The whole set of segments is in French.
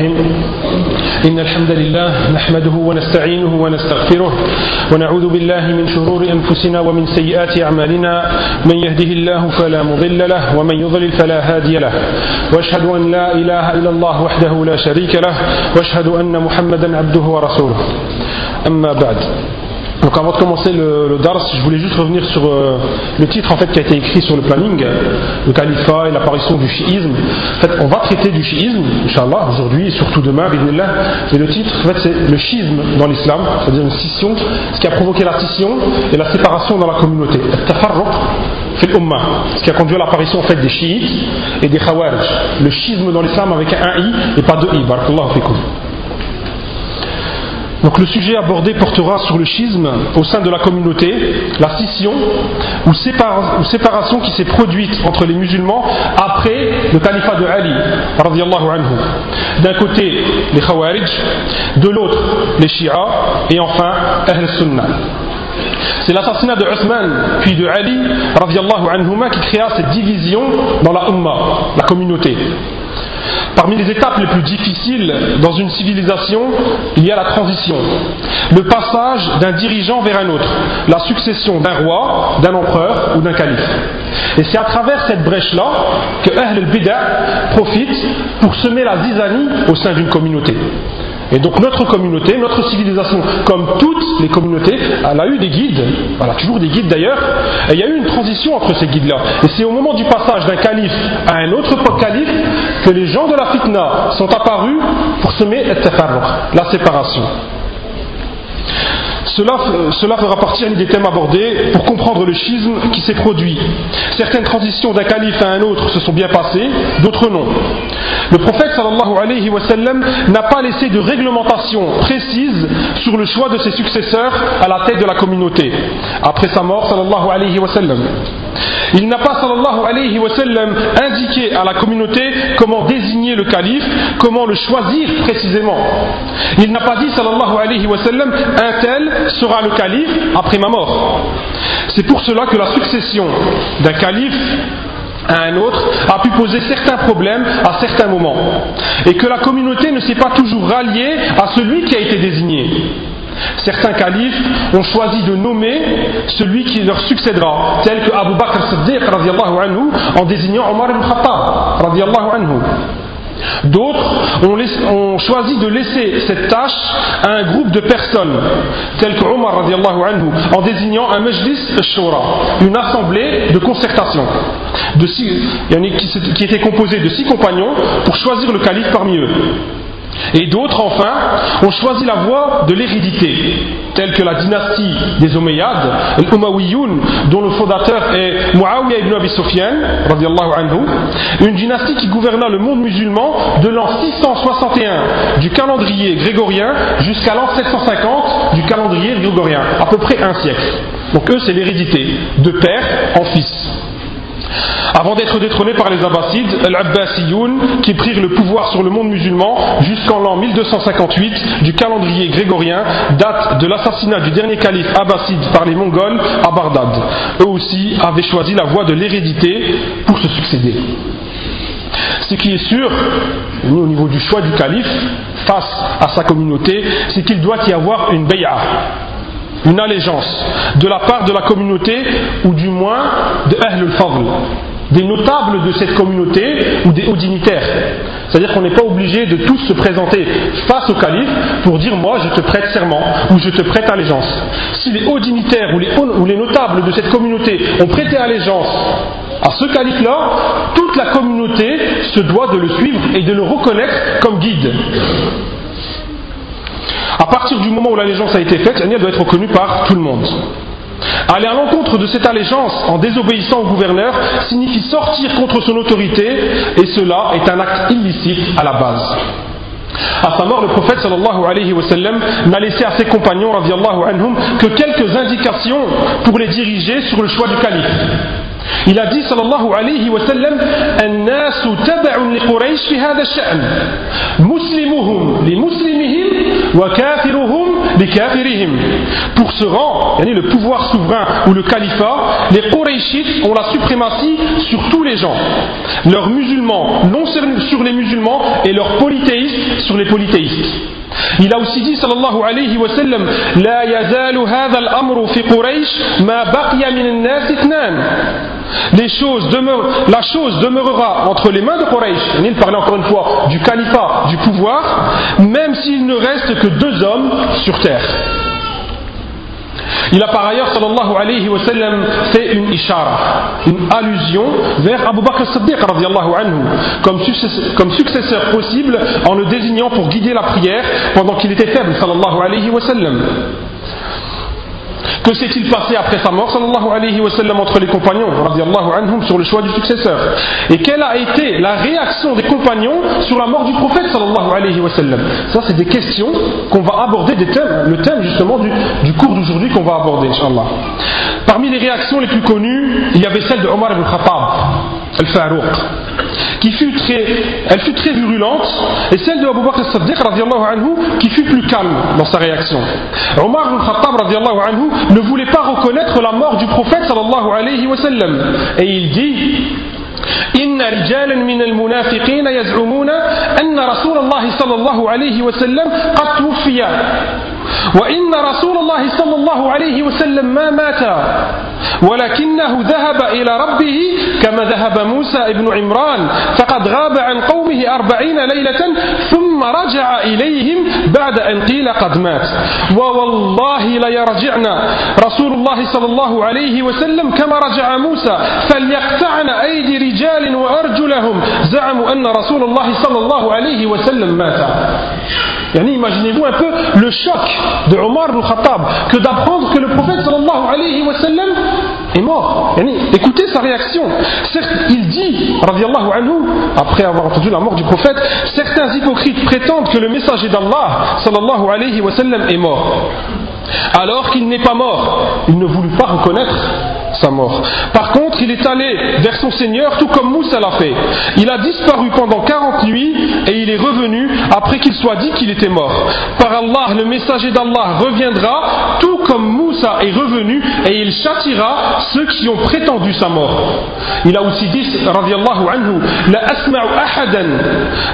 إن الحمد لله نحمده ونستعينه ونستغفره ونعوذ بالله من شرور أنفسنا ومن سيئات أعمالنا. من يهده الله فلا مضل له ومن يضلل فلا هادي له. وأشهد أن لا إله إلا الله وحده لا شريك له. وأشهد أن محمدا عبده ورسوله. أما بعد. Donc avant de commencer le, le dars, je voulais juste revenir sur euh, le titre en fait qui a été écrit sur le planning, le califat et l'apparition du chiisme. En fait, on va traiter du chiisme, Inch'Allah, aujourd'hui et surtout demain, bismillah. Et le titre, en fait, c'est le schisme dans l'islam, c'est-à-dire une scission, ce qui a provoqué la scission et la séparation dans la communauté. fait ce qui a conduit à l'apparition en fait des chiites et des khawarij. Le schisme dans l'islam avec un i et pas deux i. Barakallahu fikum. Donc le sujet abordé portera sur le schisme au sein de la communauté, la scission ou, séparation qui s'est produite entre les musulmans après le califat de Ali. D'un côté les Khawarij, de l'autre les Shia et enfin Ahl Sunnah. C'est l'assassinat de Uthman puis de Ali anhuma qui créa cette division dans la Ummah, la communauté. Parmi les étapes les plus difficiles dans une civilisation, il y a la transition, le passage d'un dirigeant vers un autre, la succession d'un roi, d'un empereur ou d'un calife. Et c'est à travers cette brèche-là que Ahl al-Bida profite pour semer la zizanie au sein d'une communauté. Et donc notre communauté, notre civilisation, comme toutes les communautés, elle a eu des guides, elle a toujours des guides d'ailleurs, et il y a eu une transition entre ces guides-là. Et c'est au moment du passage d'un calife à un autre calife que les gens de la fitna sont apparus pour semer la séparation. Cela, fera partie des thèmes abordés pour comprendre le schisme qui s'est produit. Certaines transitions d'un calife à un autre se sont bien passées, d'autres non. Le prophète sallallahu alayhi wa sallam n'a pas laissé de réglementation précise sur le choix de ses successeurs à la tête de la communauté après sa mort. Il n'a pas indiqué à la communauté comment désigner le calife, comment le choisir précisément. Il n'a pas dit un tel sera le calife après ma mort. C'est pour cela que la succession d'un calife à un autre a pu poser certains problèmes à certains moments et que la communauté ne s'est pas toujours ralliée à celui qui a été désigné. Certains califes ont choisi de nommer celui qui leur succédera, tel que Abu Bakr Siddiq anhu, en désignant Omar ibn Khattab. D'autres ont, choisi de laisser cette tâche à un groupe de personnes, tel que Omar anhu, en désignant un majlis shura, une assemblée de concertation, qui était composée de six compagnons pour choisir le calife parmi eux. Et d'autres, enfin, ont choisi la voie de l'hérédité, telle que la dynastie des Omeyyades, l'Umayyoun, dont le fondateur est Muawiyah ibn Abi Sufyan, une dynastie qui gouverna le monde musulman de l'an 661 du calendrier grégorien jusqu'à l'an 750 du calendrier grégorien, à peu près un siècle. Donc eux, c'est l'hérédité, de père en fils. Avant d'être détrôné par les Abbassides, al-Abbasiyoun, qui prirent le pouvoir sur le monde musulman jusqu'en l'an 1258 du calendrier grégorien, date de l'assassinat du dernier calife abbasside par les Mongols à Bardad. Eux aussi avaient choisi la voie de l'hérédité pour se succéder. Ce qui est sûr, au niveau du choix du calife, face à sa communauté, c'est qu'il doit y avoir une bay'a, une allégeance de la part de la communauté ou du moins de Ahl al-Fadl, des notables de cette communauté ou des hauts dignitaires. C'est-à-dire qu'on n'est pas obligé de tous se présenter face au calife pour dire moi je te prête serment ou je te prête allégeance. Si les hauts dignitaires ou les notables de cette communauté ont prêté allégeance à ce calife-là, toute la communauté se doit de le suivre et de le reconnaître comme guide. À partir du moment où l'allégeance a été faite, elle doit être reconnue par tout le monde. Aller à l'encontre de cette allégeance en désobéissant au gouverneur signifie sortir contre son autorité et cela est un acte illicite à la base. À sa mort, le prophète sallallahu alayhi wa sallam n'a laissé à ses compagnons anhum, que quelques indications pour les diriger sur le choix du calife. Il a dit sallallahu alayhi wa sallam الناس تبع لقريش في هذا الشأن مسلمهم لمسلمهم وكافرهم pour ce rang, le pouvoir souverain ou le califat, les Qurayshites ont la suprématie sur tous les gens. Leurs musulmans non sur les musulmans et leurs polythéistes sur les polythéistes. Il a aussi dit, sallallahu alayhi wa sallam, La yazalu hadha al-amru fi Quraysh ma baqiya min al-nas itnan. La chose demeurera entre les mains de Quraysh. Il parlait encore une fois du califat, du pouvoir, mais s'il ne reste que deux hommes sur terre. Il a par ailleurs, sallallahu alayhi wa sallam, fait une ishara, une allusion vers Abu Bakr Siddiq anhu, comme, comme successeur possible en le désignant pour guider la prière pendant qu'il était faible, sallallahu alayhi wa sallam. Que s'est-il passé après sa mort, sallallahu alayhi wa sallam, entre les compagnons, anhum, sur le choix du successeur? Et quelle a été la réaction des compagnons sur la mort du prophète, sallallahu alayhi Ça, c'est des questions qu'on va aborder, le thème justement du, du cours d'aujourd'hui qu'on va aborder, inshallah. Parmi les réactions les plus connues, il y avait celle de Omar ibn Khattab, al-Farouq qui fut très, elle fut très virulente, et celle de Abu Bakr as-Siddiq anhu, qui fut plus calme dans sa réaction. Omar ibn Khattab anhu, ne voulait pas reconnaître la mort du prophète sallallahu alayhi wa sallam. Et il dit إن رجالا من المنافقين يزعمون أن رسول الله صلى الله عليه وسلم قد توفي وإن رسول الله صلى الله عليه وسلم ما مات ولكنه ذهب إلى ربه كما ذهب موسى ابن عمران فقد غاب عن قومه أربعين ليلة ثم رجع إليهم بعد أن قيل قد مات. ووالله ليرجعنا رسول الله صلى الله عليه وسلم كما رجع موسى فليقطعن أيدي رجال وأرجلهم. زعموا أن رسول الله صلى الله عليه وسلم مات. Imaginez-vous un peu le choc de Omar ibn Khattab que d'apprendre que le prophète sallallahu alayhi wa sallam est mort. Écoutez sa réaction. Certes, il dit, anhu, après avoir entendu la mort du prophète, certains hypocrites prétendent que le messager d'Allah sallallahu alayhi wa sallam est mort. Alors qu'il n'est pas mort, il ne voulut pas reconnaître sa mort. Par contre, il est allé vers son Seigneur tout comme Moussa l'a fait. Il a disparu pendant 40 nuits et il est revenu après qu'il soit dit qu'il était mort. Par Allah, le messager d'Allah reviendra tout comme Moussa est revenu et il châtira ceux qui ont prétendu sa mort. Il a aussi dit, radiallahu anhu, la asma'u ahadan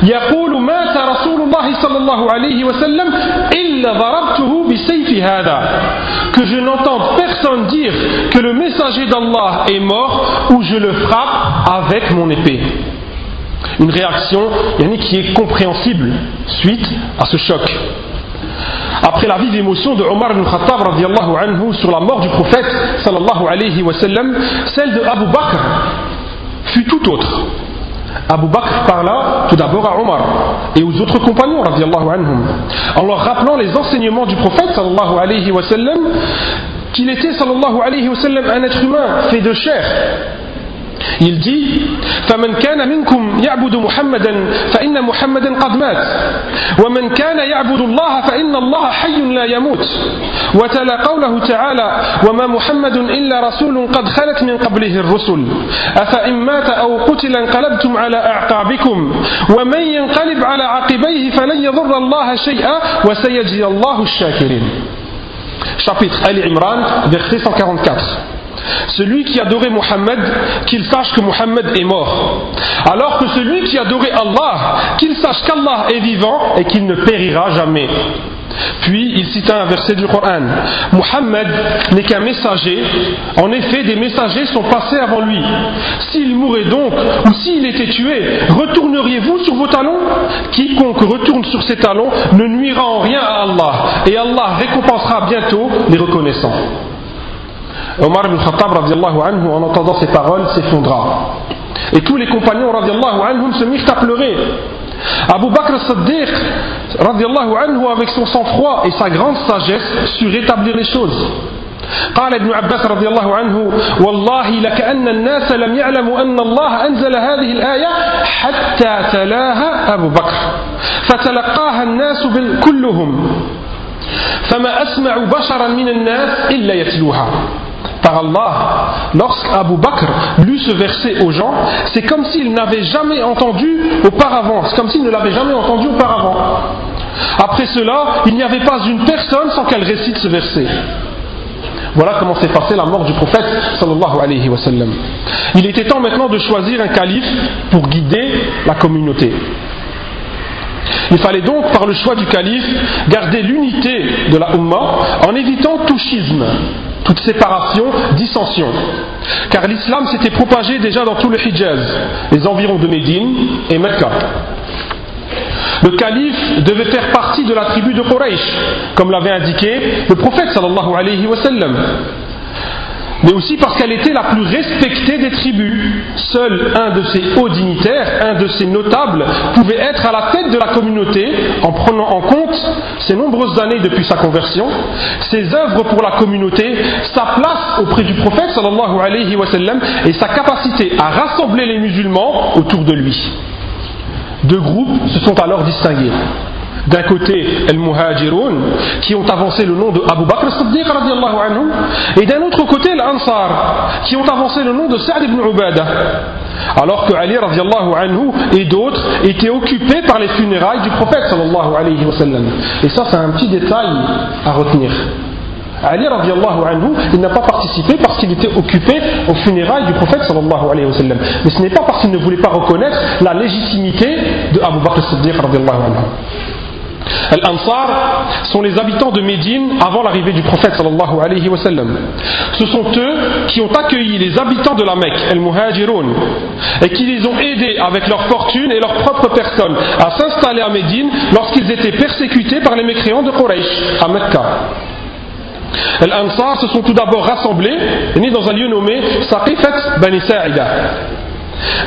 yaqulu mata Rasulullah sallallahu alayhi wa sallam illa bi que je n'entende personne dire que le messager d'Allah est mort ou je le frappe avec mon épée. Une réaction qui est compréhensible suite à ce choc. Après la vive émotion de Omar ibn Khattab anhu, sur la mort du prophète sallallahu alayhi wa sallam, celle de Abu Bakr fut tout autre. Abu Bakr parla tout d'abord à Omar et aux autres compagnons anhum, en leur rappelant les enseignements du prophète sallallahu alayhi wa sallam qu'il était sallallahu alayhi wa sallam un être humain fait de chair il dit فمن كان منكم يعبد محمدا فإن محمدا قد مات. ومن كان يعبد الله فإن الله حي لا يموت. وتلا قوله تعالى وما محمد إلا رسول قد خلت من قبله الرسل. أفإن مات أو قتل انقلبتم على أعقابكم. ومن ينقلب على عقبيه فلن يضر الله شيئا وسيجزي الله الشاكرين. Chapitre Ali Imran, verset 144. Celui qui adorait Mohammed, qu'il sache que Mohammed est mort. Alors que celui qui adorait Allah, qu'il sache qu'Allah est vivant et qu'il ne périra jamais. Puis il cite un verset du Coran. Mohammed n'est qu'un messager. En effet, des messagers sont passés avant lui. S'il mourait donc, ou s'il était tué, retourneriez-vous sur vos talons? Quiconque retourne sur ses talons ne nuira en rien à Allah. Et Allah récompensera bientôt les reconnaissants. Omar ibn Khattab anhu, en entendant ces paroles s'effondra. Et tous les compagnons anhum, se mirent à pleurer. Abu Bakr as-Siddiq anhu, avec son sang-froid et sa grande sagesse sut rétablir les choses. قال ابن عباس رضي الله عنه والله لكأن الناس لم يعلموا أن الله أنزل هذه الآية حتى تلاها أبو بكر فتلقاها الناس كلهم فما أسمع بشرا من الناس إلا يتلوها par Allah, lorsqu'Abu Bakr lut ce verset aux gens, c'est comme s'il n'avait jamais entendu auparavant, c'est comme s'il ne l'avait jamais entendu auparavant. Après cela, il n'y avait pas une personne sans qu'elle récite ce verset. Voilà comment s'est passée la mort du prophète sallallahu alayhi wa sallam. Il était temps maintenant de choisir un calife pour guider la communauté. Il fallait donc, par le choix du calife, garder l'unité de la Ummah en évitant tout schisme, toute séparation, dissension. Car l'islam s'était propagé déjà dans tout le Hijaz, les environs de Médine et Mecca. Le calife devait faire partie de la tribu de Quraysh, comme l'avait indiqué le prophète sallallahu alayhi wa sallam mais aussi parce qu'elle était la plus respectée des tribus. Seul un de ses hauts dignitaires, un de ses notables, pouvait être à la tête de la communauté en prenant en compte ses nombreuses années depuis sa conversion, ses œuvres pour la communauté, sa place auprès du prophète sallallahu et sa capacité à rassembler les musulmans autour de lui. Deux groupes se sont alors distingués. D'un côté, el muhajirun qui ont avancé le nom de Abu Bakr Siddiq anhu, et d'un autre côté, l'Ansar, qui ont avancé le nom de Sa'd ibn Ubadah. Alors que Ali anhu et d'autres étaient occupés par les funérailles du prophète sallallahu alayhi wa sallam. Et ça, c'est un petit détail à retenir. Ali anhu, il n'a pas participé parce qu'il était occupé aux funérailles du prophète sallallahu alayhi wa sallam. Mais ce n'est pas parce qu'il ne voulait pas reconnaître la légitimité de Abu Bakr Siddiq anhu. Al-Ansar sont les habitants de Médine avant l'arrivée du prophète sallallahu alayhi wa sallam. Ce sont eux qui ont accueilli les habitants de la Mecque, Al-Muhajirun, et qui les ont aidés avec leur fortune et leur propre personne à s'installer à Médine lorsqu'ils étaient persécutés par les mécréants de Quraysh à Mecca. Al-Ansar se sont tout d'abord rassemblés, nés dans un lieu nommé Saqifat Bani Sa'ida.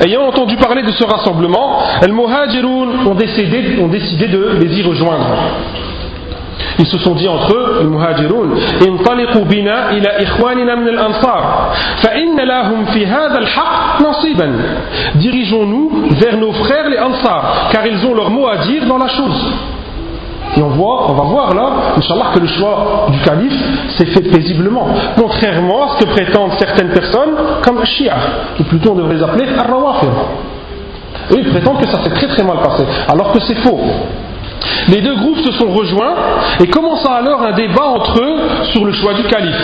Ayant entendu parler de ce rassemblement, les Muhajirun ont décidé, ont décidé de les y rejoindre. Ils se sont dit entre eux, les Muhajirun, انطلقوا بنا إلى إخواننا من الأنصار فإن لهم في هذا الحق نصيبا. Dirigeons-nous vers nos frères les Ansar, car ils ont leur mot à dire dans la chose. Et on, voit, on va voir là, Inch'Allah, que le choix du calife s'est fait paisiblement. Contrairement à ce que prétendent certaines personnes, comme Shia, ou plutôt on devrait les appeler Ar-Rawafir. Eux, ils prétendent que ça s'est très très mal passé, alors que c'est faux. Les deux groupes se sont rejoints et commença alors un débat entre eux sur le choix du calife.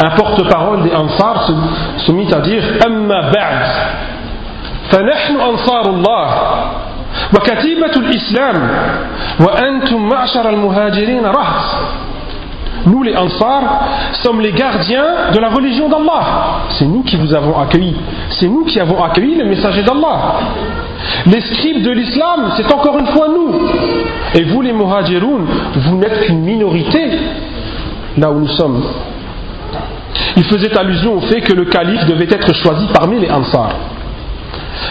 Un porte-parole des Ansar se, se mit à dire Amma ba'd, فنحن أنصار الله nous les Ansar sommes les gardiens de la religion d'Allah. C'est nous qui vous avons accueillis. C'est nous qui avons accueilli le messager d'Allah. Les scribes de l'islam, c'est encore une fois nous. Et vous les muhajiroun, vous n'êtes qu'une minorité là où nous sommes. Il faisait allusion au fait que le calife devait être choisi parmi les Ansar.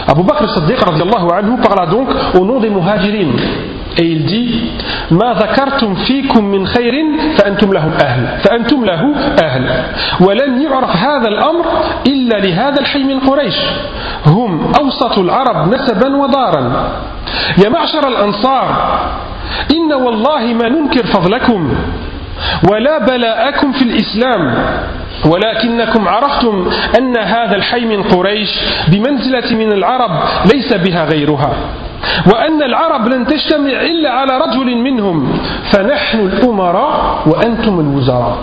Abu Bakr Siddiq anhu parla donc au nom des muhajirin. Et il dit ما ذكرتم فيكم من خير فأنتم له أهل فأنتم له أهل ولن يعرف هذا الأمر إلا لهذا الحي من قريش هم أوسط العرب نسبا ودارا يا معشر الأنصار إن والله ما ننكر فضلكم ولا بلاءكم في الإسلام ولكنكم عرفتم أن هذا الحي من قريش بمنزلة من العرب ليس بها غيرها وأن العرب لن تجتمع إلا على رجل منهم فنحن الأمراء وأنتم الوزراء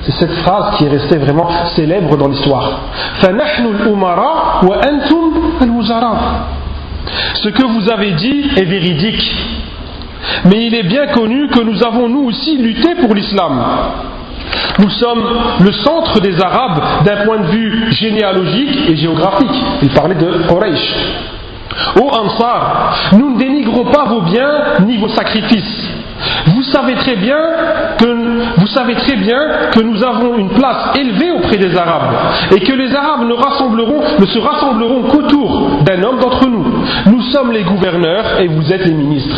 C'est cette phrase qui est restée vraiment célèbre dans l'histoire. فَنَحْنُ الْأُمَرَاء وَأَنْتُمْ الْوُزَرَاء Ce que vous avez dit est véridique. Mais il est bien connu que nous avons nous aussi lutté pour l'islam. Nous sommes le centre des Arabes d'un point de vue généalogique et géographique. Il parlait de Quraysh. Ô Ansar, nous ne dénigrons pas vos biens ni vos sacrifices. Vous savez très bien que vous savez très bien que nous avons une place élevée auprès des Arabes et que les Arabes ne, rassembleront, ne se rassembleront qu'autour d'un homme d'entre nous. Nous sommes les gouverneurs et vous êtes les ministres.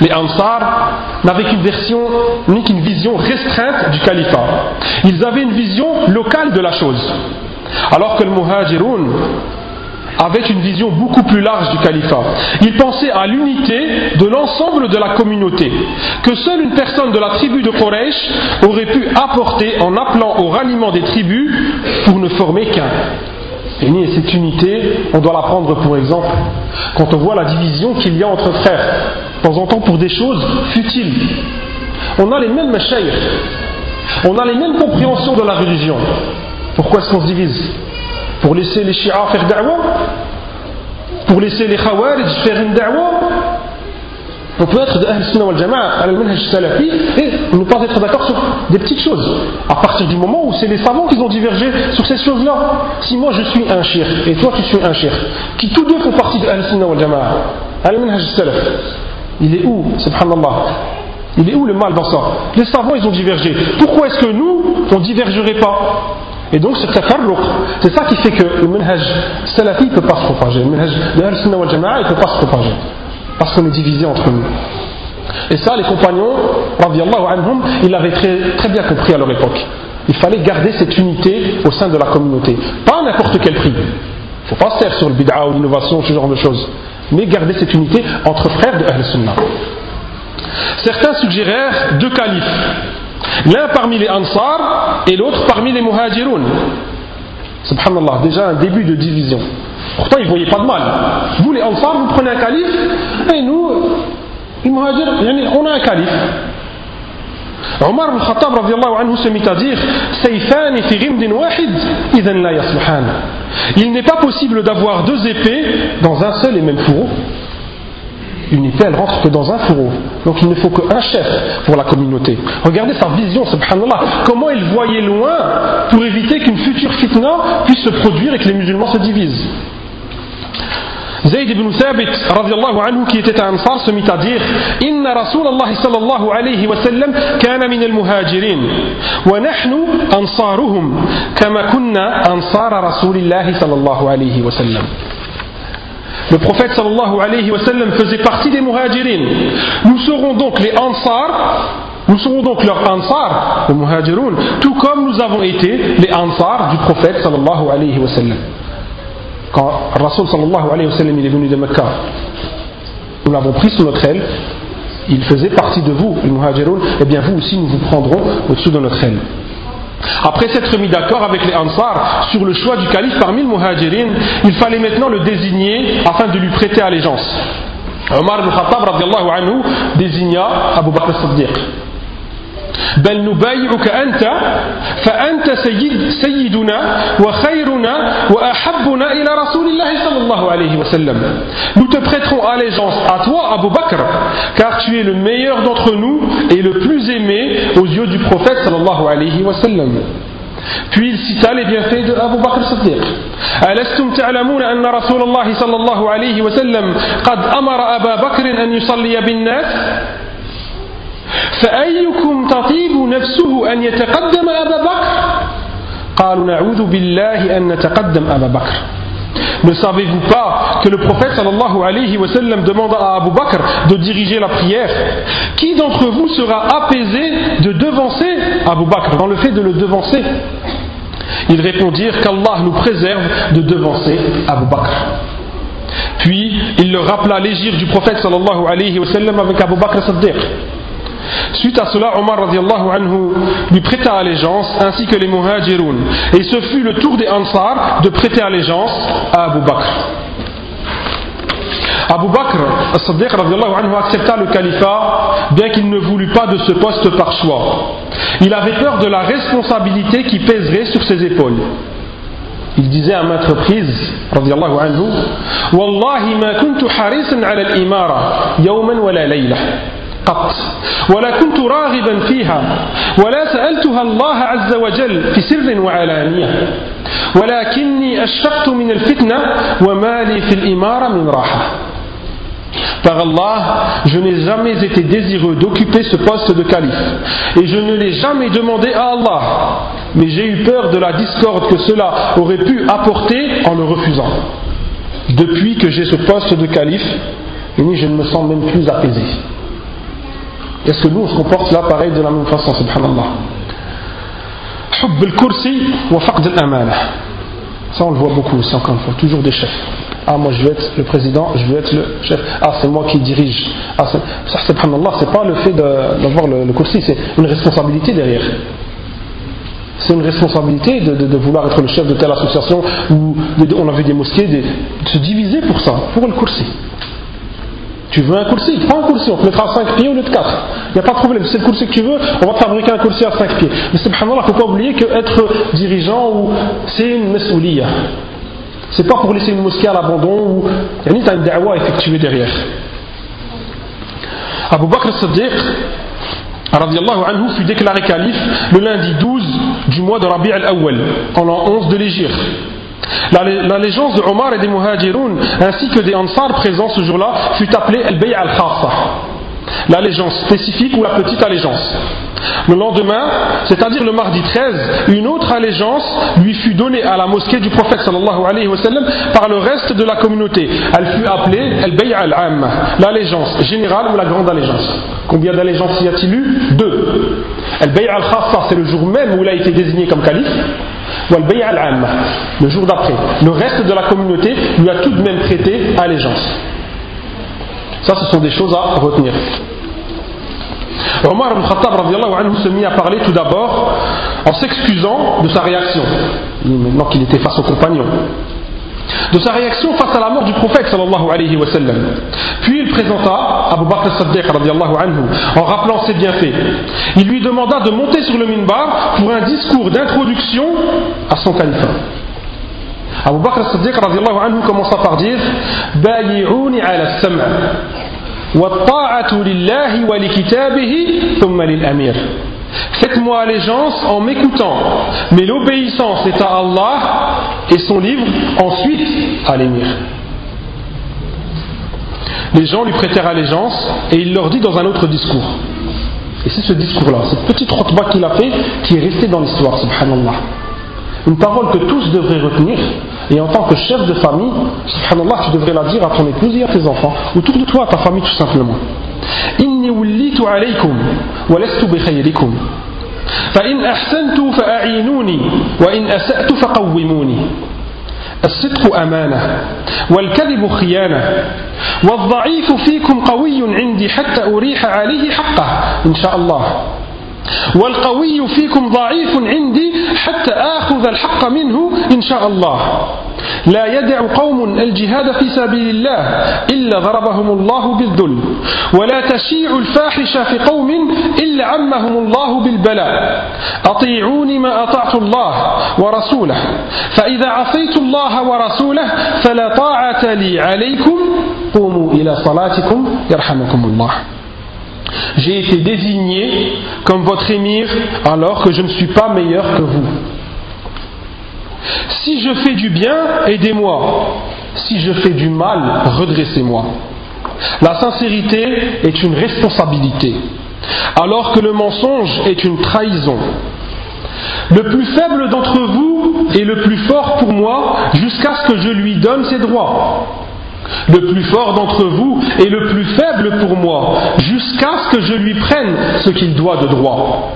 Les Ansar n'avaient qu'une version, ni qu'une vision restreinte du califat. Ils avaient une vision locale de la chose. Alors que le Muhajirun avait une vision beaucoup plus large du califat. Ils pensaient à l'unité de l'ensemble de la communauté, que seule une personne de la tribu de Quraysh aurait pu apporter en appelant au ralliement des tribus pour ne former qu'un. Et cette unité, on doit la prendre pour exemple quand on voit la division qu'il y a entre frères, de temps en temps pour des choses futiles. On a les mêmes machaïr, on a les mêmes compréhensions de la religion. Pourquoi est-ce qu'on se divise? Pour laisser les chiites faire da'wah? Pour laisser les khawarij faire une da'wah? On peut être de Ahl wal Jama'a, al-Manhaj Salafi, et ne pas être d'accord sur des petites choses. À partir du moment où c'est les savants qui ont divergé sur ces choses-là. Si moi je suis un shir et toi tu suis un shir, qui tous deux font partie de Ahl wal Jama'a, al-Manhaj Salaf, il est où, subhanallah? Il est où le mal dans ça? Les savants ils ont divergé. Pourquoi est-ce que nous, on ne divergerait pas? Et donc ce tafarruq, c'est ça qui fait que le manhaj salafi ne peut pas se propager. Le manhaj de Ahl wal Jama'a ne peut pas se propager parce qu'on est divisé entre nous. Et ça, les compagnons, anhum, ils l'avaient très, très bien compris à leur époque. Il fallait garder cette unité au sein de la communauté. Pas à n'importe quel prix. Il ne faut pas se faire sur le bid'a ou l'innovation, ce genre de choses. Mais garder cette unité entre frères de Ahl Sunnah. Certains suggérèrent deux califes. L'un parmi les Ansar et l'autre parmi les Muhajiroun. Subhanallah, déjà un début de division. Pourtant, ils ne voyaient pas de mal. Vous, les Ansar, vous prenez un calife, et nous, les Muhajir, on a un calife. Omar ibn Khattab anhu se mit à dire Il n'est pas possible d'avoir deux épées dans un seul et même fourreau. Une épée, elle rentre que dans un fourreau. Donc il ne faut qu'un chef pour la communauté. Regardez sa vision, subhanallah. Comment il voyait loin pour éviter qu'une future fitna puisse se produire et que les musulmans se divisent. Zayd ibn Thabit radiallahu anhu qui était un ansar se mit à dire Inna Rasulallah sallallahu alayhi wa sallam kana min al-muhajirin wa nahnu ansaruhum kama kunna ansara Rasulillahi sallallahu alayhi wa sallam le prophète sallallahu alayhi wa sallam faisait partie des muhajirin. Nous serons donc les ansar, nous serons donc leurs ansar, les muhajirun, tout comme nous avons été les ansar du prophète sallallahu alayhi wa sallam. Quand Rasul sallallahu alayhi wa sallam est venu de Mecca, nous l'avons pris sous notre aile, il faisait partie de vous, les muhajirun, et eh bien vous aussi nous vous prendrons au-dessous de notre aile. Après s'être mis d'accord avec les Ansar sur le choix du calife parmi les muhajirin, il fallait maintenant le désigner afin de lui prêter allégeance. Omar ibn Khattab anhu désigna Abu Bakr as-Siddiq. بل نبايعك أنت فأنت سيد سيدنا وخيرنا وأحبنا إلى رسول الله صلى الله عليه وسلم Nous te prêterons allégeance à toi, Abu Bakr, car tu es le meilleur d'entre nous et le plus aimé aux yeux du prophète sallallahu alayhi wa sallam. Puis il cita les bienfaits de Abu Bakr Siddiq. ألستم تعلمون أن رسول الله صلى الله عليه وسلم قد أمر أبا بكر أن يصلي بالناس فأيكم تطيب نفسه أن يتقدم أبا بكر قالوا نعوذ بالله أن نتقدم أبا بكر Ne savez-vous pas que le prophète sallallahu alayhi wa sallam demanda à Abu Bakr de diriger la prière Qui d'entre vous sera apaisé de devancer Abu Bakr dans le fait de le devancer Ils répondirent qu'Allah nous préserve de devancer Abu Bakr. Puis il leur rappela l'égir du prophète sallallahu alayhi wa sallam avec Abu Bakr Siddiq. Suite à cela, Omar anhu lui prêta allégeance ainsi que les Muhajirun. Et ce fut le tour des Ansar de prêter allégeance à Abu Bakr. Abu Bakr as-Siddiq anhu accepta le califat bien qu'il ne voulut pas de ce poste par choix. Il avait peur de la responsabilité qui pèserait sur ses épaules. Il disait à maintes reprises, anhu, Wallahi ma kuntu harisan ala al-imara, yawman wala layla. قط ولا كنت راغبا فيها ولا سألتها الله عز وجل في سر وعلانية ولكني أشفقت من الفتنة وما لي في الإمارة من راحة Par Allah, je n'ai jamais été désireux d'occuper ce poste de calife, et je ne l'ai jamais demandé à Allah, mais j'ai eu peur de la discorde que cela aurait pu apporter en le refusant. Depuis que j'ai ce poste de calife, je ne me sens même plus apaisé. Est-ce que nous on se comporte là pareil de la même façon, subhanallah. Ça on le voit beaucoup aussi encore une fois, toujours des chefs. Ah moi je veux être le président, je veux être le chef. Ah c'est moi qui dirige. Ah ça subhanallah, c'est pas le fait d'avoir le, le kursi, c'est une responsabilité derrière. C'est une responsabilité de, vouloir être le chef de telle association où on a vu des mosquées de, se diviser pour ça, pour le courser. Tu veux un coursier Prends un coursier, on te mettra à 5 pieds au lieu de 4. Il n'y a pas de problème. Si c'est le coursier que tu veux, on va fabriquer un coursier à 5 pieds. Mais subhanallah, il ne faut pas oublier qu'être dirigeant, c'est une mesouliya. C'est pas pour laisser une mosquée à l'abandon ou tu as une da'wa à effectuer derrière. Abu Bakr as-Siddiq anhu fut déclaré calife le lundi 12 du mois de Rabi' al-Awwal, en l'an 11 de l'Égypte. L'allégeance de Omar et des Muhajiroun ainsi que des Ansar présents ce jour-là fut appelée al-Bay' al-Khassa l'allégeance spécifique ou la petite allégeance. Le lendemain, c'est-à-dire le mardi 13, une autre allégeance lui fut donnée à la mosquée du prophète sallallahu alayhi wa par le reste de la communauté. Elle fut appelée al-bay' al-amma, l'allégeance générale ou la grande allégeance. Combien d'allégeances y a-t-il eu? Deux. Al-bay' al-khassa, c'est le jour même où il a été désigné comme calife. Le jour d'après. Le reste de la communauté lui a tout de même prêté allégeance. Ça, ce sont des choses à retenir. Omar ibn Khattab se mit à parler tout d'abord en s'excusant de sa réaction, maintenant qu'il était face aux compagnons, de sa réaction face à la mort du prophète sallallahu. Puis il présenta Abu Bakr as-Siddiq anhu, en rappelant ses bienfaits. Il lui demanda de monter sur le minbar pour un discours d'introduction à son califat. Abu Bakr as-Siddiq anhu commença par dire Bayi'uni ala sam' wa ta'atu lillahi wa li kitabihi thumma lil amir. Faites-moi allégeance en m'écoutant, mais l'obéissance est à Allah et son livre ensuite à l'émir. Les gens lui prêtèrent allégeance et il leur dit dans un autre discours. Et c'est ce discours-là, cette petite rotba qu'il a fait qui est restée dans l'histoire, subhanallah. Une parole que tous devraient retenir. Et en tant que chef de famille, subhanallah, tu devrais la dire à ton épouse et à tes enfants, autour de toi, à ta famille tout simplement. Alaykum wa lastu bi khayrikum. فإن أحسنت فأعينوني وإن أسأت فقوموني. الصدق أمانة والكذب خيانة والضعيف فيكم قوي عندي حتى أريح عليه حقه. إن شاء الله. والقوي فيكم ضعيف عندي حتى آخذ الحق منه إن شاء الله. لا يدع قوم الجهاد في سبيل الله إلا ضربهم الله بالذل. ولا تشيع الفاحشة في قوم إلا عمهم الله بالبلاء. أطيعوني ما أطعت الله ورسوله. فإذا عصيت الله ورسوله فلا طاعة لي عليكم. قوموا إلى صلاتكم يرحمكم الله. J'ai été désigné comme votre émir alors que je ne suis pas meilleur que vous. Si je fais du bien, aidez-moi. Si je fais du mal, redressez-moi. La sincérité est une responsabilité, alors que le mensonge est une trahison. Le plus faible d'entre vous est le plus fort pour moi jusqu'à ce que je lui donne ses droits. Le plus fort d'entre vous est le plus faible pour moi, jusqu'à ce que je lui prenne ce qu'il doit de droit.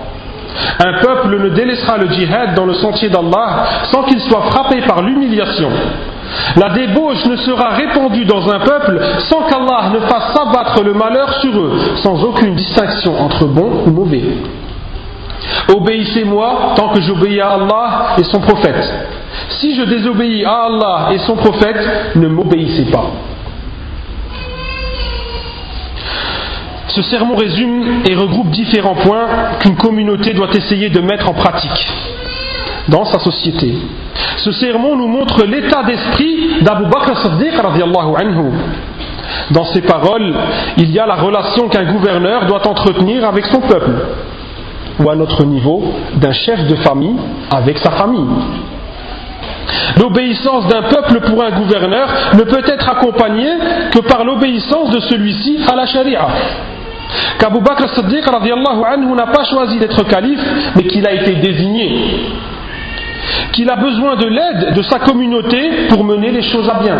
Un peuple ne délaissera le djihad dans le sentier d'Allah sans qu'il soit frappé par l'humiliation. La débauche ne sera répandue dans un peuple sans qu'Allah ne fasse s'abattre le malheur sur eux, sans aucune distinction entre bon ou mauvais. Obéissez-moi tant que j'obéis à Allah et son prophète. Si je désobéis à Allah et son prophète, ne m'obéissez pas. Ce sermon résume et regroupe différents points qu'une communauté doit essayer de mettre en pratique dans sa société. Ce sermon nous montre l'état d'esprit d'Abu Bakr Siddiq anhu. Dans ses paroles, il y a la relation qu'un gouverneur doit entretenir avec son peuple, ou à notre niveau, d'un chef de famille avec sa famille. L'obéissance d'un peuple pour un gouverneur ne peut être accompagnée que par l'obéissance de celui-ci à la charia. Qu'Abu Bakr Siddiq anhu n'a pas choisi d'être calife, mais qu'il a été désigné. Qu'il a besoin de l'aide de sa communauté pour mener les choses à bien.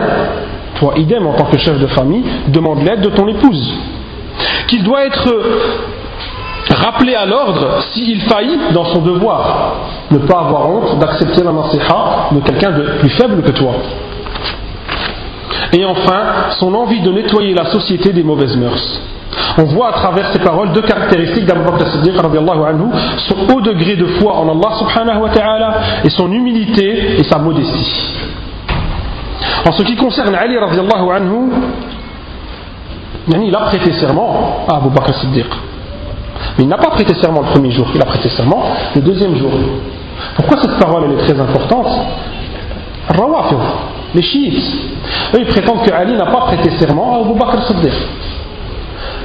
Toi, idem, en tant que chef de famille, demande l'aide de ton épouse. Qu'il doit être Rappelé à l'ordre s'il faillit dans son devoir. Ne pas avoir honte d'accepter la nasiha de quelqu'un de plus faible que toi. Et enfin, son envie de nettoyer la société des mauvaises mœurs. On voit à travers ces paroles deux caractéristiques d'Abu Bakr as-Siddiq anhu, son haut degré de foi en Allah subhanahu wa ta'ala et son humilité et sa modestie. En ce qui concerne Ali radiallahu anhu, il a prêté serment à Abu Bakr as-Siddiq. Mais il n'a pas prêté serment le premier jour, il a prêté serment le deuxième jour. Pourquoi cette parole elle est très importante les chiites, eux ils prétendent que Ali n'a pas prêté serment à Abu Bakr as-Siddiq.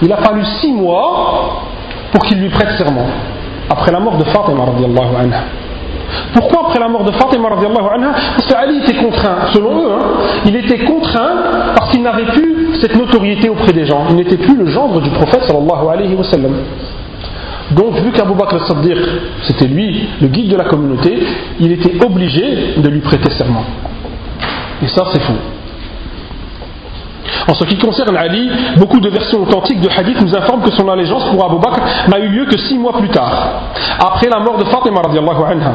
Il a fallu six mois pour qu'il lui prête serment, après la mort de Fatima anha. Pourquoi après la mort de Fatima anha? Parce qu'Ali était contraint, selon eux, hein. il était contraint parce qu'il n'avait plus cette notoriété auprès des gens. Il n'était plus le gendre du prophète sallallahu alayhi wa sallam. Donc, vu qu'Abu Bakr al-Saddiq, c'était lui, le guide de la communauté, il était obligé de lui prêter serment. Et ça, c'est faux. En ce qui concerne Ali, beaucoup de versions authentiques de hadith nous informent que son allégeance pour Abu Bakr n'a eu lieu que six mois plus tard, après la mort de Fatima anha.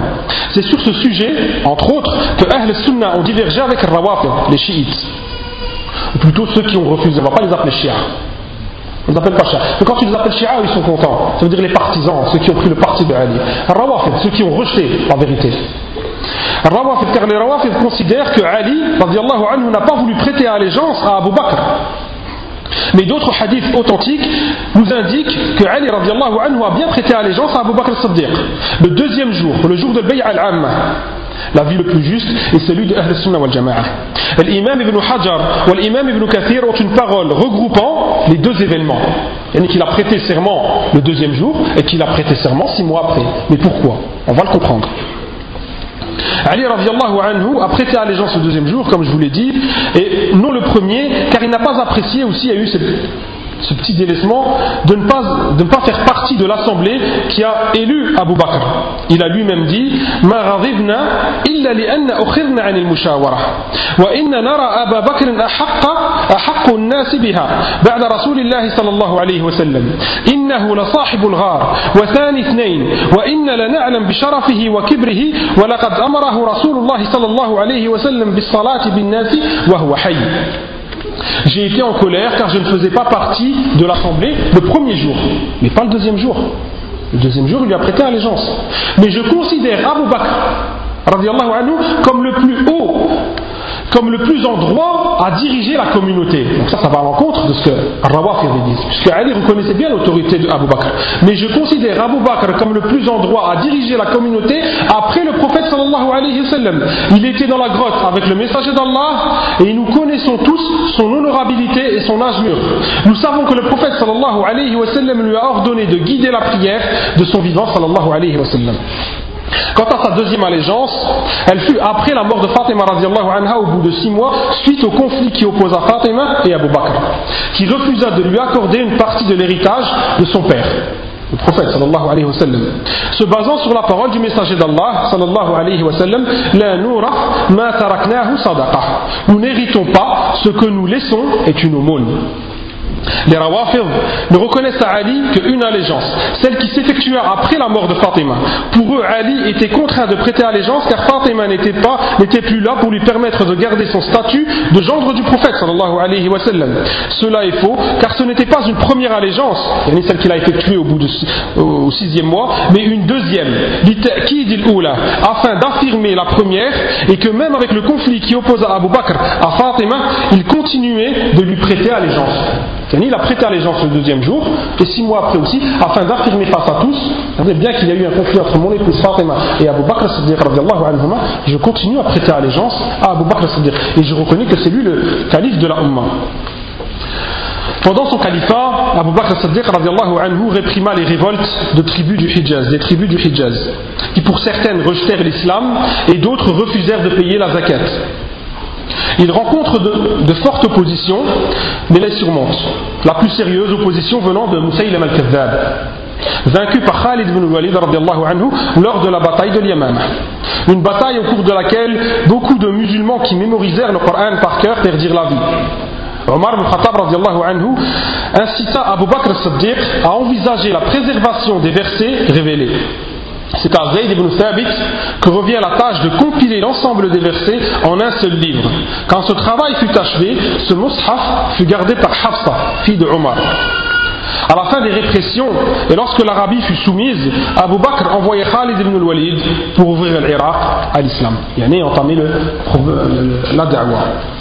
C'est sur ce sujet, entre autres, que Ahl Sunnah ont divergé avec les chiites. Ou plutôt ceux qui ont refusé, on ne va pas les appeler chiites. Les appelle pas chiites. Mais quand tu les appelles chiites, ils sont contents. Ça veut dire les partisans, ceux qui ont pris le parti de Ali. Rawafid, ceux qui ont rejeté la vérité. Rawafid, car les Rawafid considèrent que Ali anhu, n'a pas voulu prêter allégeance à Abu Bakr. Mais d'autres hadiths authentiques nous indiquent que Ali anhu a bien prêté allégeance à Abu Bakr al-Siddiq. Le deuxième jour, le jour de Bay'a al-Amma, la vie le plus juste est celui de Ahl Sunnah wal Jama'a. L'imam ibn Hajar ou l'imam ibn Kathir ont une parole regroupant les deux événements. Il a prêté serment le deuxième jour et qu'il a prêté serment six mois après. Mais pourquoi? On va le comprendre. Ali anhu a prêté allégeance le deuxième jour, comme je vous l'ai dit, et non le premier, car il n'a pas apprécié aussi, il y a eu ce petit délaissement de ne, pas, de ne pas faire partie de l'assemblée qui a élu Abu Bakr. Il a lui-même dit Ma غضبنا إلا لأن أخرنا عن المشاورة وإن نرى أبا بكر أحق أحق الناس بها بعد رسول الله صلى الله عليه وسلم إنه لصاحب الغار وثاني اثنين وإن لنعلم بشرفه وكبره ولقد أمره رسول الله صلى الله عليه وسلم بالصلاة بالناس وهو حي J'ai été en colère car je ne faisais pas partie de l'assemblée le premier jour, mais pas le deuxième jour. Le deuxième jour, il lui a prêté allégeance. Mais je considère Abu Bakr comme le plus haut comme le plus en droit à diriger la communauté. Donc ça, ça va à l'encontre de ce que Rawaf dit. Puisque Ali reconnaissait bien l'autorité d'Abu Bakr. Mais je considère Abu Bakr comme le plus en droit à diriger la communauté après le prophète sallallahu alayhi wa sallam. Il était dans la grotte avec le messager d'Allah et nous connaissons tous son honorabilité et son âge mûr. Nous savons que le prophète sallallahu alayhi wa sallam lui a ordonné de guider la prière de son vivant sallallahu alayhi wa sallam. Quant à sa deuxième allégeance, elle fut après la mort de Fatima au bout de six mois, suite au conflit qui opposa Fatima et Abu Bakr, qui refusa de lui accorder une partie de l'héritage de son père le prophète sallallahu alayhi wa sallam, se basant sur la parole du messager d'Allah sallallahu alayhi wa sallam, la noura ma. Nous n'héritons pas, ce que nous laissons est une aumône. Les Rawafid ne reconnaissent à Ali qu'une allégeance, celle qui s'effectua après la mort de Fatima. Pour eux, Ali était contraint de prêter allégeance car Fatima n'était pas, n'était plus là pour lui permettre de garder son statut de gendre du prophète sallallahu alayhi wa sallam. Cela est faux car ce n'était pas une première allégeance, celle qu'il a effectuée au bout au sixième mois, mais une deuxième, afin d'affirmer la première et que même avec le conflit qui opposa Abu Bakr à Fatima, il continuait de lui prêter allégeance. Il a prêté allégeance le deuxième jour, et six mois après aussi, afin d'affirmer face à tous, bien qu'il y a eu un conflit entre mon épouse Fatima et Abu Bakr Siddiq, je continue à prêter allégeance à Abu Bakr Siddiq, et je reconnais que c'est lui le calife de la Ummah. Pendant son califat, Abu Bakr Siddiq anhu, réprima les révoltes de tribus du Hijaz, des tribus du Hijaz, qui pour certaines rejetèrent l'islam et d'autres refusèrent de payer la zakat. Il rencontre de, fortes oppositions, mais les surmonte. La plus sérieuse opposition venant de Moussaïlam al-Kazzab, vaincu par Khalid ibn Walid anhu, lors de la bataille de Yamama. Une bataille au cours de laquelle beaucoup de musulmans qui mémorisèrent le Coran par cœur perdirent la vie. Omar ibn Khattab anhu, incita Abu Bakr as-Siddiq à envisager la préservation des versets révélés. C'est à Zayd ibn Thabit que revient la tâche de compiler l'ensemble des versets en un seul livre. Quand ce travail fut achevé, ce mushaf fut gardé par Hafsa, fille de Omar. À la fin des répressions, et lorsque l'Arabie fut soumise, Abu Bakr envoyait Khalid ibn al-Walid pour ouvrir l'Irak à l'islam. A entamer le, la da'wah.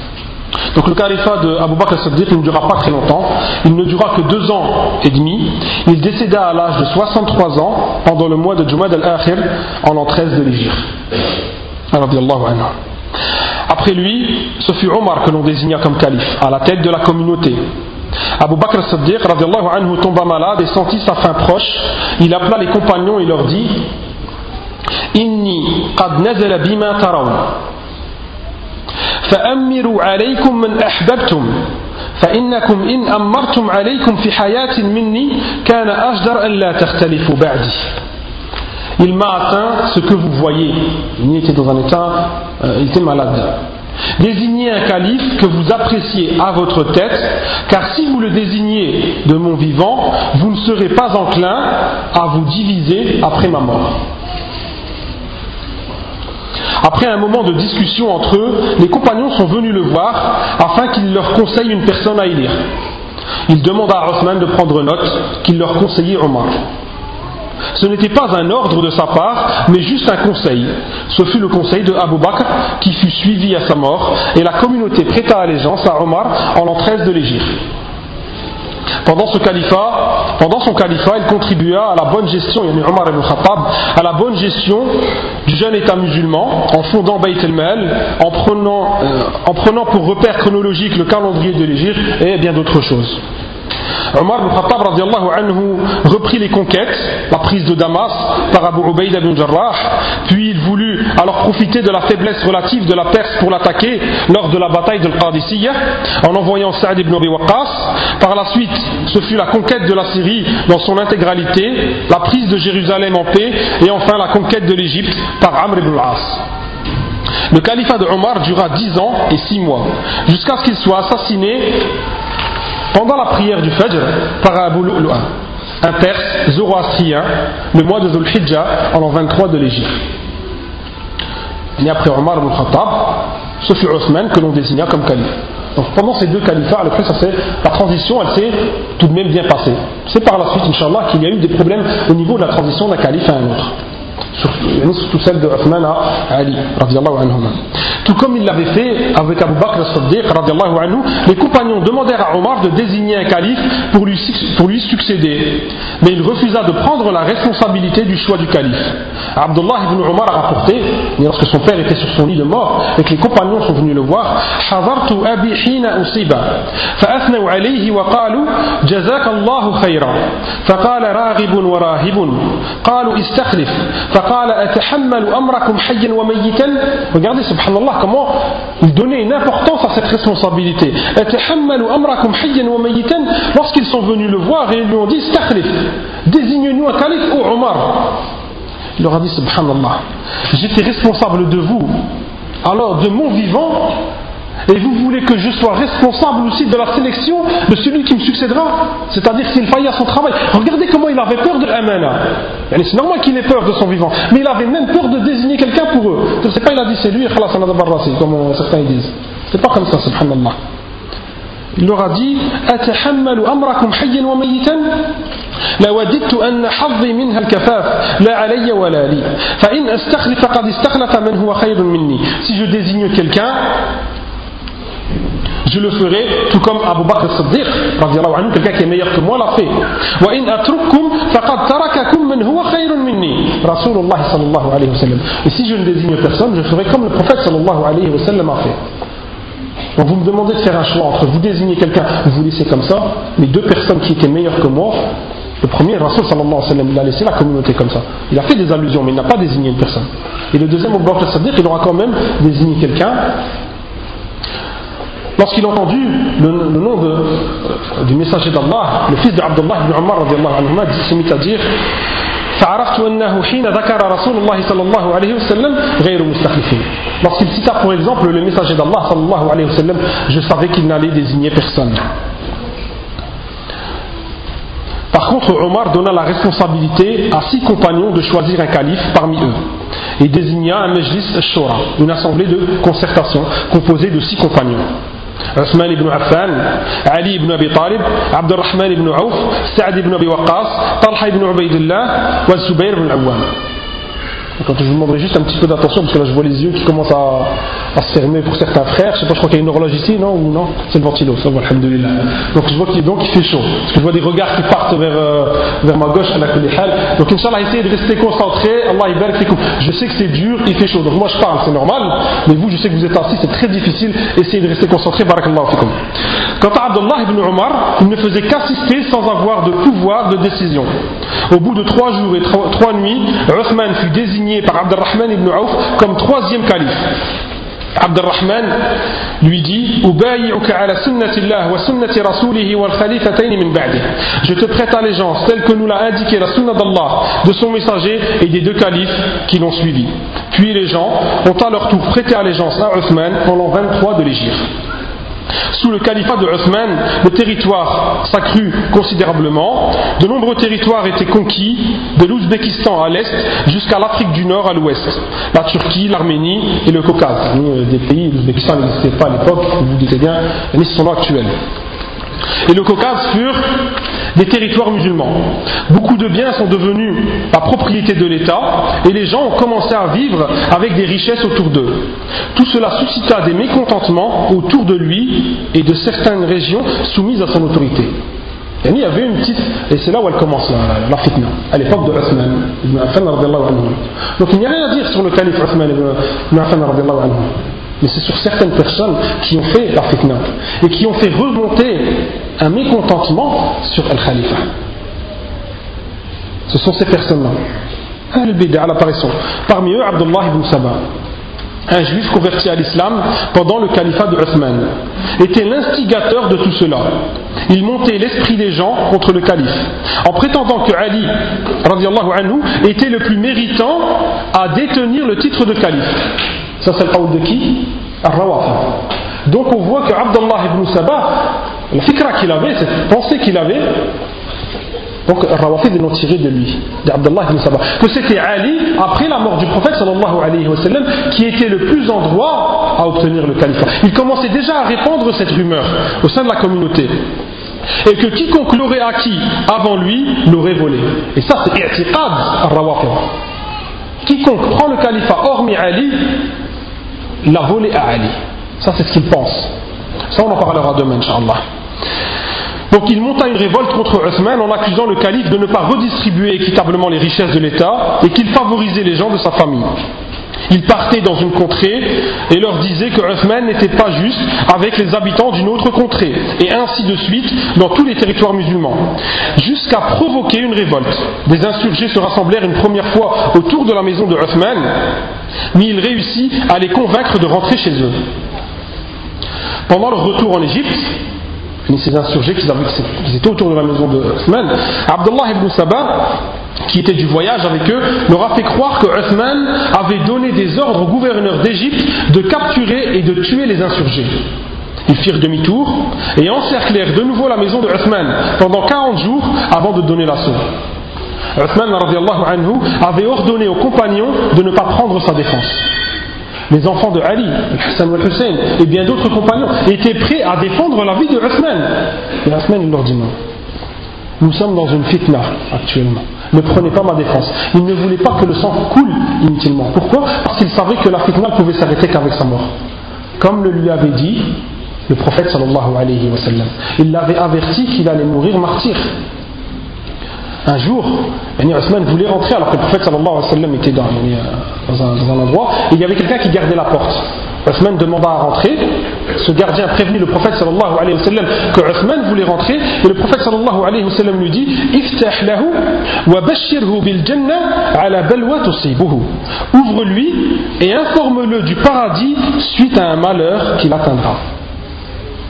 Donc le califat de Bakr al-Siddiq ne dura pas très longtemps, il ne dura que deux ans et demi. Il décéda à l'âge de 63 ans pendant le mois de Jumad al-Akhir en l'an 13 de l'Égypte. Après lui, ce fut Omar que l'on désigna comme calife, à la tête de la communauté. Abu Bakr al-Siddiq tomba malade et sentit sa fin proche. Il appela les compagnons et leur dit Inni qad bima tarawn. فأمروا عليكم من أحببتم فإنكم إن أمرتم عليكم في حياة مني كان أجدر أن لا تختلفوا بعدي Il m'a atteint ce que vous voyez. Il était dans un état, euh, il était malade. Désignez un calife que vous appréciez à votre tête, car si vous le désignez de mon vivant, vous ne serez pas enclin à vous diviser après ma mort. Après un moment de discussion entre eux, les compagnons sont venus le voir afin qu'il leur conseille une personne à élire. Il demanda à Osman de prendre note qu'il leur conseillait Omar. Ce n'était pas un ordre de sa part, mais juste un conseil. Ce fut le conseil de Abu Bakr qui fut suivi à sa mort, et la communauté prêta allégeance à Omar en 13 de l'Égypte. Pendant son califat, il contribua à la bonne gestion, Omar ibn Khattab, à la bonne gestion du jeune État musulman, en fondant Bayt el-Mal, en prenant, euh, en prenant pour repère chronologique le calendrier de l'Égypte et bien d'autres choses. Omar ibn Khattab reprit les conquêtes, la prise de Damas par Abu Ubaid ibn Jarrah, puis il voulut alors profiter de la faiblesse relative de la Perse pour l'attaquer lors de la bataille de Qadisiyah en envoyant Saad ibn Abi Waqqas. Par la suite, ce fut la conquête de la Syrie dans son intégralité, la prise de Jérusalem en paix et enfin la conquête de l'Égypte par Amr ibn al-As. Le califat de Omar dura dix ans et six mois, jusqu'à ce qu'il soit assassiné pendant la prière du Fajr par Abu un perse zoroastrien, le mois de Dhul Hijjah, en l'an 23 de l'Égypte. Et après Omar ibn Khattab, ce fut Othman que l'on désigna comme calife. Donc pendant ces deux califats, ça la transition, elle s'est tout de même bien passée. C'est par la suite, Inch'Allah, qu'il y a eu des problèmes au niveau de la transition d'un calife à un autre surtout celle de Uthman à Ali tout comme il l'avait fait avec Abu Bakr as-Siddiq anhu, les compagnons demandèrent à Omar de désigner un calife pour lui, pour lui succéder mais il refusa de prendre la responsabilité du choix du calife Abdullah ibn Omar a rapporté lorsque son père était sur son lit de mort et que les compagnons sont venus le voir حضرت أبي حين أصيب فأثنوا عليه وقالوا جزاك الله خيرا فقال راغب وراهب قالوا استخلف Regardez, subhanallah, comment il donnait une importance à cette responsabilité. Lorsqu'ils sont venus le voir et ils lui ont dit désigne-nous un calife ou Omar. Il leur a dit Subhanallah, j'étais responsable de vous. Alors, de mon vivant, et vous voulez que je sois responsable aussi de la sélection de celui qui me succédera C'est-à-dire s'il faillit à son travail. Regardez comment il avait peur de l'amana. C'est normal qu'il ait peur de son vivant. Mais il avait même peur de désigner quelqu'un pour eux. C'est pas il a dit c'est lui, comme certains disent. C'est pas comme ça, subhanallah. Il leur a dit أتحمل أمركم حيا وميتا لوددت أن حظي منها الكفاف لا علي ولا لي فإن أستخلف فقد استخلف من هو خير مني si je désigne quelqu'un je le ferai tout comme Abu Bakr as-Siddiq quelqu'un qui est meilleur que moi l'a fait et si je ne désigne personne je ferai comme le prophète sallallahu alayhi wa sallam a fait vous me demandez de faire un choix entre vous désigner quelqu'un vous vous laissez comme ça les deux personnes qui étaient meilleures que moi le premier, Rasul sallallahu alayhi wa sallam, il a laissé la communauté comme ça. Il a fait des allusions, mais il n'a pas désigné une personne. Et le deuxième, Abu Bakr as-Siddiq, il aura quand même désigné quelqu'un Lorsqu'il a entendu le, nom de, du messager d'Allah, le fils d'Abdullah ibn Umar s'est mis à dire Lorsqu'il cita pour exemple le messager d'Allah je savais qu'il n'allait désigner personne. Par contre, Omar donna la responsabilité à six compagnons de choisir un calife parmi eux et désigna un majlis shura, une assemblée de concertation composée de six compagnons. Osman ibn Affan, Ali ibn Abi Talib, Abdurrahman ibn Auf, Saad ibn Abi Waqqas, Talha ibn Ubaidullah, wa Zubayr ibn Awwam. Je vous demanderai juste un petit peu d'attention, parce que là je vois les yeux qui commencent à, à se fermer pour certains frères. Je pas, je crois qu'il y a une horloge ici, non Ou non? C'est le ventilo, ça va, alhamdoulilah. Donc je vois qu'il donc, il fait chaud. Parce que je vois des regards qui partent vers, euh, vers ma gauche, à la. Donc Inch'Allah, essayez de rester concentré. Allah barak Je sais que c'est dur, il fait chaud. Donc moi je parle, c'est normal. Mais vous, je sais que vous êtes assis, c'est très difficile. Essayez de rester concentré. Barakallahu. Quant à Abdullah ibn Omar, il ne faisait qu'assister sans avoir de pouvoir de décision. Au bout de trois jours et trois, nuits, Uthman fut désigné par Abdurrahman ibn Auf comme troisième calife. Abdurrahman lui dit Je te prête allégeance telle que nous l'a indiqué la sunna d'Allah, de son messager et des deux califes qui l'ont suivi. Puis les gens ont à leur tour prêté allégeance à Uthman pendant 23 de l'Égypte. Sous le califat de Uthman, le territoire s'accrut considérablement. De nombreux territoires étaient conquis, de l'Ouzbékistan à l'est jusqu'à l'Afrique du Nord à l'ouest. La Turquie, l'Arménie et le Caucase. Des pays, l'Ouzbékistan n'existait pas à l'époque, vous vous dites bien, mais son nom actuel et le Caucase furent des territoires musulmans. Beaucoup de biens sont devenus la propriété de l'État et les gens ont commencé à vivre avec des richesses autour d'eux. Tout cela suscita des mécontentements autour de lui et de certaines régions soumises à son autorité. il y avait une petite, et c'est là où elle commence la, fitna, à l'époque de Uthman Donc il n'y a rien à dire sur le calife ibn Affan mais c'est sur certaines personnes qui ont fait la fitna et qui ont fait remonter un mécontentement sur Al-Khalifa. Ce sont ces personnes-là. Al-Bida, l'apparition. Parmi eux, Abdullah ibn Saba, un juif converti à l'islam pendant le califat de Uthman, était l'instigateur de tout cela. Il montait l'esprit des gens contre le calife, en prétendant que Ali anhu, était le plus méritant à détenir le titre de calife. Ça, c'est le qawl de qui Al-Rawafid. Donc on voit que Abdullah ibn Sabah, la fikra qu'il avait, cette pensée qu'il avait, donc Rawafid l'ont tiré de lui, d'Abdullah ibn Sabah, que c'était Ali, après la mort du prophète sallallahu alayhi wa sallam, qui était le plus en droit à obtenir le califat. Il commençait déjà à répandre cette rumeur au sein de la communauté. Et que quiconque l'aurait acquis avant lui l'aurait volé. Et ça, c'est i'tiqad al-Rawafid. Quiconque prend le califat hormis Ali l'a volé à Ali. Ça, c'est ce qu'il pense. Ça, on en parlera demain, Inch'Allah. Donc il monta une révolte contre Uthman en accusant le calife de ne pas redistribuer équitablement les richesses de l'État et qu'il favorisait les gens de sa famille. Il partait dans une contrée et leur disait que Uthman n'était pas juste avec les habitants d'une autre contrée, et ainsi de suite dans tous les territoires musulmans, jusqu'à provoquer une révolte. Des insurgés se rassemblèrent une première fois autour de la maison de Uthman, mais il réussit à les convaincre de rentrer chez eux. Pendant leur retour en Égypte, ces insurgés qui étaient autour de la maison de Uthman, Abdullah ibn Sabah qui était du voyage avec eux, leur a fait croire que Uthman avait donné des ordres au gouverneur d'Égypte de capturer et de tuer les insurgés. Ils firent demi-tour et encerclèrent de nouveau la maison de Uthman pendant 40 jours avant de donner l'assaut. Uthman anhu, avait ordonné aux compagnons de ne pas prendre sa défense. Les enfants de Ali, Hassan et Hussein et bien d'autres compagnons étaient prêts à défendre la vie de Uthman. Et Uthman leur dit non. Nous sommes dans une fitna actuellement. Ne prenez pas ma défense. Il ne voulait pas que le sang coule inutilement. Pourquoi? Parce qu'il savait que la fitna pouvait s'arrêter qu'avec sa mort. Comme le lui avait dit le prophète sallallahu. Il l'avait averti qu'il allait mourir martyr. Un jour, Osman voulait rentrer alors que le prophète sallallahu alayhi était dans, un, dans un endroit et il y avait quelqu'un qui gardait la porte. Othman demanda à rentrer. Ce gardien prévenit le prophète sallallahu alayhi wa que Othman voulait rentrer. Et le prophète sallallahu alayhi wa lui dit Iftah lahu wa bashirhu bil jannah ala balwa. Ouvre-lui et informe-le du paradis suite à un malheur qui l'atteindra.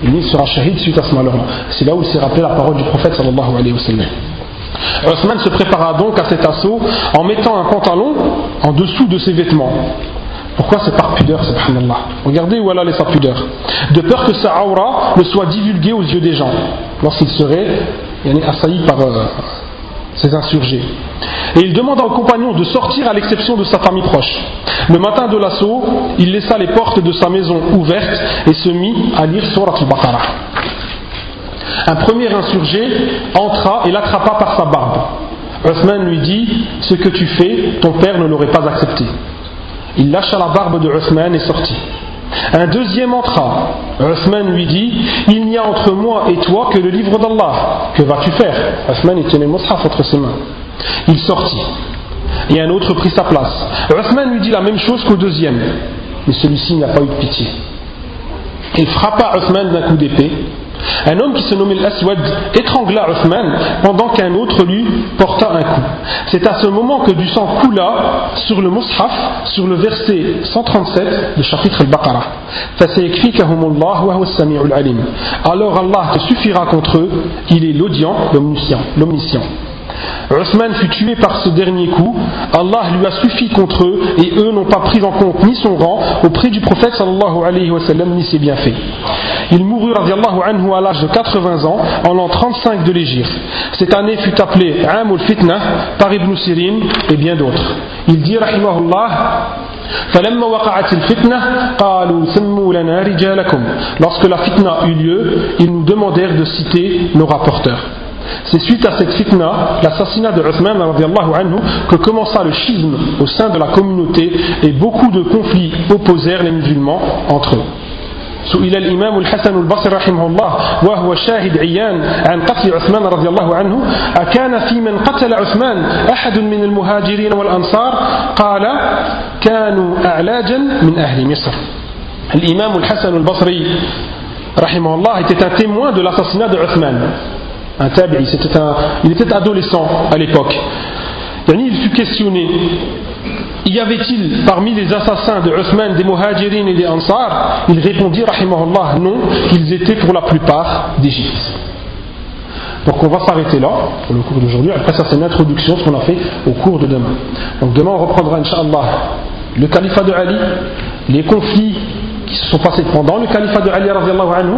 Il sera shahid suite à ce malheur-là. C'est là où s'est rappelé la parole du prophète sallallahu alayhi wa. Othman se prépara donc à cet assaut en mettant un pantalon en dessous de ses vêtements. Pourquoi c'est par pudeur, subhanallah Regardez où Allah est sa pudeur. De peur que sa aura ne soit divulguée aux yeux des gens lorsqu'il serait assailli par euh, ces insurgés. Et il demanda aux compagnons de sortir à l'exception de sa famille proche. Le matin de l'assaut, il laissa les portes de sa maison ouvertes et se mit à lire Surat al-Baqarah. Un premier insurgé entra et l'attrapa par sa barbe. Uthman lui dit Ce que tu fais, ton père ne l'aurait pas accepté. Il lâcha la barbe de Uthman et sortit. Un deuxième entra. Uthman lui dit Il n'y a entre moi et toi que le livre d'Allah. Que vas-tu faire? Uthman il tenait le entre ses mains. Il sortit. Et un autre prit sa place. Uthman lui dit la même chose qu'au deuxième. Mais celui-ci n'a pas eu de pitié. Il frappa Uthman d'un coup d'épée un homme qui se nommait l'Aswad étrangla Uthman pendant qu'un autre lui porta un coup. C'est à ce moment que du sang coula sur le Mus'haf, sur le verset 137 du chapitre Al-Baqarah. Alors Allah te suffira contre eux, il est l'audient, l'omniscient. Uthman fut tué par ce dernier coup, Allah lui a suffi contre eux et eux n'ont pas pris en compte ni son rang auprès du prophète sallallahu alayhi wa ni ses bienfaits. Il mourut radiallahu anhu à l'âge de 80 ans en l'an 35 de l'Égypte. Cette année fut appelée Amul Fitna par Ibn Sirin et bien d'autres. Il dit rahimahullah Lorsque la fitna eut lieu, ils nous demandèrent de citer nos rapporteurs. C'est suite à cette fitna, l'assassinat de Uthman anhu, que commença le schisme au sein de la communauté et beaucoup de conflits opposèrent les musulmans entre eux. سئل الإمام الحسن البصري رحمه الله وهو شاهد عيان عن قتل عثمان رضي الله عنه أكان في من قتل عثمان أحد من المهاجرين والأنصار قال كانوا أعلاجا من أهل مصر الإمام الحسن البصري رحمه الله était un témoin de l'assassinat de Uthman un tabi'i, il était adolescent à l'époque. Il fut questionné y avait-il parmi les assassins de Uthman des Muhajirin et des Ansar? Il répondit, rahimahullah, non, ils étaient pour la plupart d'Égypte. Donc on va s'arrêter là pour le cours d'aujourd'hui. Après ça c'est une ce qu'on a fait au cours de demain. Donc demain on reprendra, Inch'Allah, le califat de Ali, les conflits qui se sont passés pendant le califat de Ali, anhu,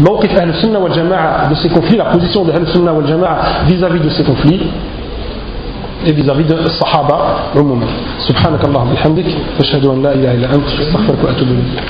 موقف أهل السنة والجماعة de ces conflits, la position de أهل السنة والجماعة vis-à-vis de ces conflits et vis-à-vis de Sahaba عموما. سبحانك اللهم وبحمدك أشهد أن لا إله إلا أنت أستغفرك وأتوب إليك.